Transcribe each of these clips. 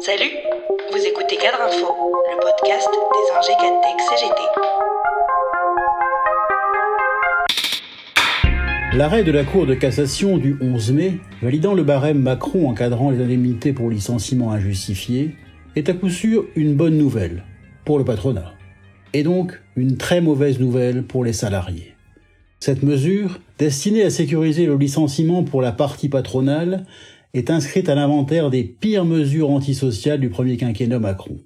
Salut, vous écoutez Cadre Info, le podcast des ingé CGT. L'arrêt de la Cour de cassation du 11 mai, validant le barème Macron encadrant les indemnités pour licenciement injustifié, est à coup sûr une bonne nouvelle pour le patronat, et donc une très mauvaise nouvelle pour les salariés. Cette mesure, destinée à sécuriser le licenciement pour la partie patronale, est inscrite à l'inventaire des pires mesures antisociales du premier quinquennat Macron.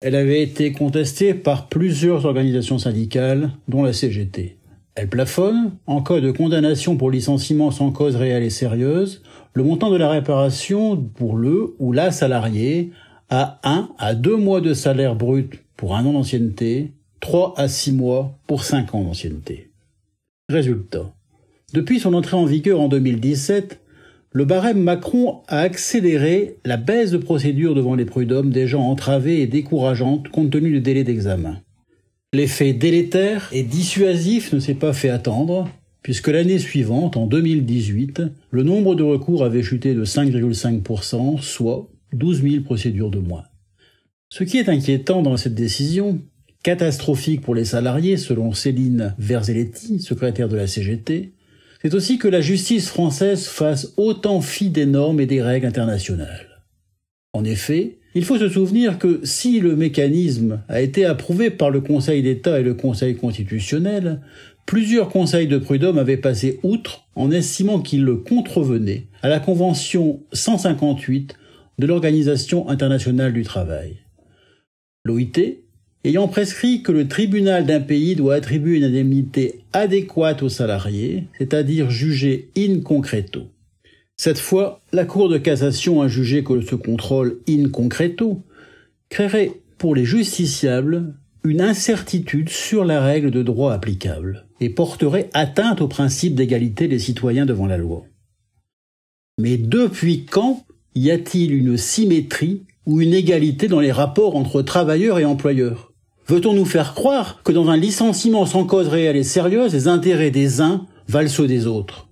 Elle avait été contestée par plusieurs organisations syndicales, dont la CGT. Elle plafonne, en cas de condamnation pour licenciement sans cause réelle et sérieuse, le montant de la réparation pour le ou la salarié à 1 à 2 mois de salaire brut pour un an d'ancienneté, 3 à 6 mois pour 5 ans d'ancienneté. Résultat. Depuis son entrée en vigueur en 2017, le barème Macron a accéléré la baisse de procédures devant les prud'hommes déjà entravées et décourageantes compte tenu du délai d'examen. L'effet délétère et dissuasif ne s'est pas fait attendre, puisque l'année suivante, en 2018, le nombre de recours avait chuté de 5,5%, soit 12 000 procédures de moins. Ce qui est inquiétant dans cette décision, catastrophique pour les salariés selon Céline Verzelletti, secrétaire de la CGT, c'est aussi que la justice française fasse autant fi des normes et des règles internationales. En effet, il faut se souvenir que si le mécanisme a été approuvé par le Conseil d'État et le Conseil constitutionnel, plusieurs conseils de prud'homme avaient passé outre en estimant qu'il le contrevenait à la Convention 158 de l'Organisation internationale du travail. L'OIT ayant prescrit que le tribunal d'un pays doit attribuer une indemnité adéquate aux salariés, c'est-à-dire jugée in concreto. Cette fois, la Cour de cassation a jugé que ce contrôle in concreto créerait pour les justiciables une incertitude sur la règle de droit applicable et porterait atteinte au principe d'égalité des citoyens devant la loi. Mais depuis quand y a-t-il une symétrie ou une égalité dans les rapports entre travailleurs et employeurs? Veut-on nous faire croire que dans un licenciement sans cause réelle et sérieuse, les intérêts des uns valent ceux des autres?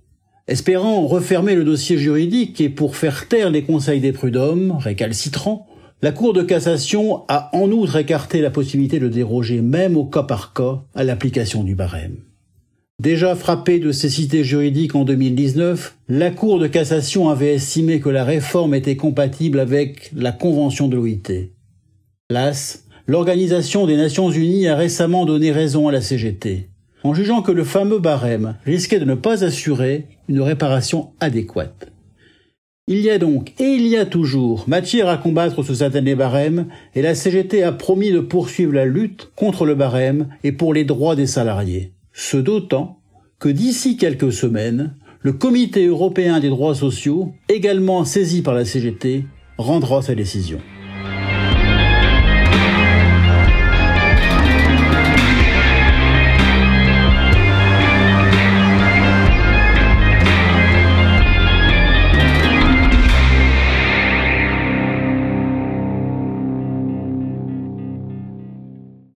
Espérant refermer le dossier juridique et pour faire taire les conseils des prud'hommes, récalcitrants, la Cour de cassation a en outre écarté la possibilité de déroger même au cas par cas à l'application du barème. Déjà frappée de cécité juridique en 2019, la Cour de cassation avait estimé que la réforme était compatible avec la Convention de l'OIT. Las, l'Organisation des Nations Unies a récemment donné raison à la CGT, en jugeant que le fameux barème risquait de ne pas assurer une réparation adéquate. Il y a donc, et il y a toujours, matière à combattre ce satané barème, et la CGT a promis de poursuivre la lutte contre le barème et pour les droits des salariés. Ce d'autant que d'ici quelques semaines, le Comité européen des droits sociaux, également saisi par la CGT, rendra sa décision.